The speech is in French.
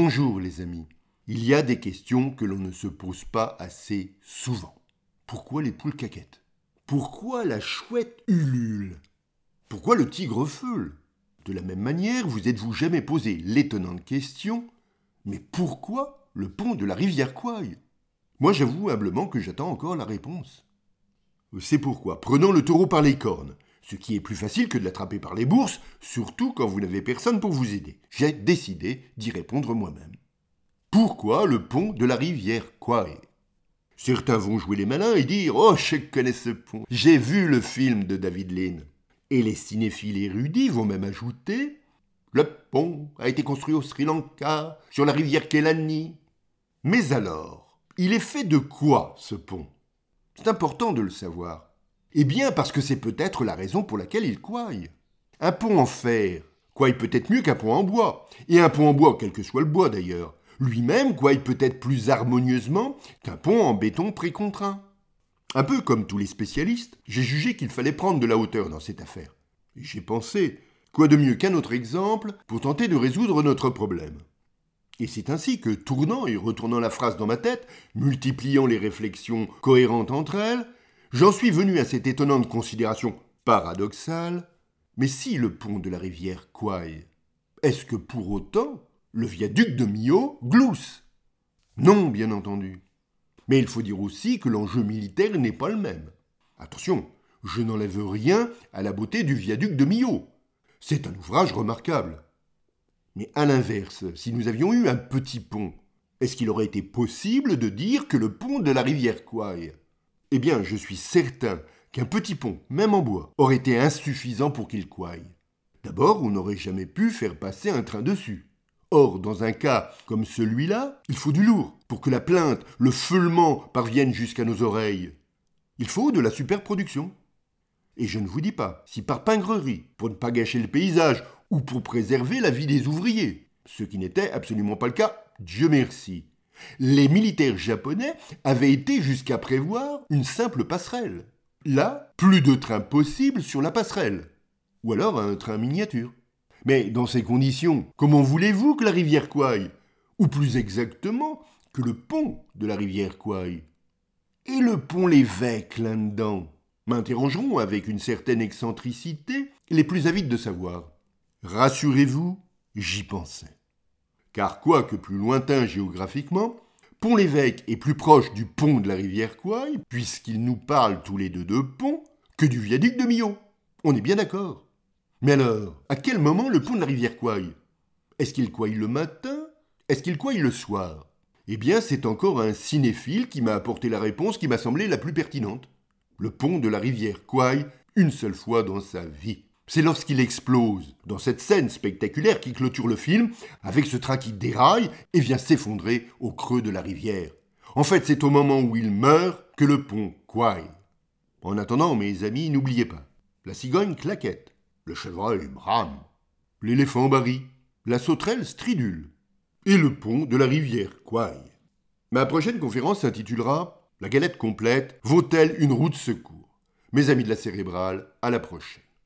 Bonjour les amis. Il y a des questions que l'on ne se pose pas assez souvent. Pourquoi les poules caquettent? Pourquoi la chouette ulule? Pourquoi le tigre feule? De la même manière, vous êtes-vous jamais posé l'étonnante question mais pourquoi le pont de la rivière Quoy Moi j'avoue humblement que j'attends encore la réponse. C'est pourquoi, prenons le taureau par les cornes, ce qui est plus facile que de l'attraper par les bourses, surtout quand vous n'avez personne pour vous aider. J'ai décidé d'y répondre moi-même. Pourquoi le pont de la rivière Kwai? Certains vont jouer les malins et dire Oh, je connais ce pont. J'ai vu le film de David Lynn. Et les cinéphiles érudits vont même ajouter Le pont a été construit au Sri Lanka, sur la rivière Kelani. Mais alors, il est fait de quoi ce pont? C'est important de le savoir. Eh bien, parce que c'est peut-être la raison pour laquelle il couaille. Un pont en fer couaille peut-être mieux qu'un pont en bois. Et un pont en bois, quel que soit le bois d'ailleurs, lui-même couaille peut-être plus harmonieusement qu'un pont en béton précontraint. Un peu comme tous les spécialistes, j'ai jugé qu'il fallait prendre de la hauteur dans cette affaire. J'ai pensé, quoi de mieux qu'un autre exemple pour tenter de résoudre notre problème? Et c'est ainsi que, tournant et retournant la phrase dans ma tête, multipliant les réflexions cohérentes entre elles, J'en suis venu à cette étonnante considération paradoxale. Mais si le pont de la rivière Kwai, est-ce que pour autant le viaduc de Millau glousse? Non, bien entendu. Mais il faut dire aussi que l'enjeu militaire n'est pas le même. Attention, je n'enlève rien à la beauté du viaduc de Millau. C'est un ouvrage remarquable. Mais à l'inverse, si nous avions eu un petit pont, est-ce qu'il aurait été possible de dire que le pont de la rivière Kwai eh bien, je suis certain qu'un petit pont, même en bois, aurait été insuffisant pour qu'il couaille. D'abord, on n'aurait jamais pu faire passer un train dessus. Or, dans un cas comme celui-là, il faut du lourd pour que la plainte, le feulement parviennent jusqu'à nos oreilles. Il faut de la superproduction. Et je ne vous dis pas si par pingrerie, pour ne pas gâcher le paysage, ou pour préserver la vie des ouvriers, ce qui n'était absolument pas le cas, Dieu merci. Les militaires japonais avaient été jusqu'à prévoir une simple passerelle. Là, plus de trains possibles sur la passerelle. Ou alors un train miniature. Mais dans ces conditions, comment voulez-vous que la rivière Kwai Ou plus exactement, que le pont de la rivière Kwai? Et le pont l'évêque là-dedans? M'interrogeront avec une certaine excentricité les plus avides de savoir. Rassurez-vous, j'y pensais car quoique plus lointain géographiquement, Pont-l'Évêque est plus proche du pont de la rivière Kouaï, puisqu'ils nous parlent tous les deux de pont, que du viaduc de Millau. On est bien d'accord. Mais alors, à quel moment le pont de la rivière Kouaï? Est-ce qu'il couaille le matin? Est-ce qu'il couaille le soir? Eh bien, c'est encore un cinéphile qui m'a apporté la réponse qui m'a semblé la plus pertinente. Le pont de la rivière Kouaï, une seule fois dans sa vie. C'est lorsqu'il explose, dans cette scène spectaculaire qui clôture le film, avec ce train qui déraille et vient s'effondrer au creux de la rivière. En fait, c'est au moment où il meurt que le pont couaille. En attendant, mes amis, n'oubliez pas, la cigogne claquette, le chevreuil brame, l'éléphant barille, la sauterelle stridule, et le pont de la rivière couaille. Ma prochaine conférence s'intitulera La galette complète vaut-elle une route secours? Mes amis de la cérébrale, à la prochaine.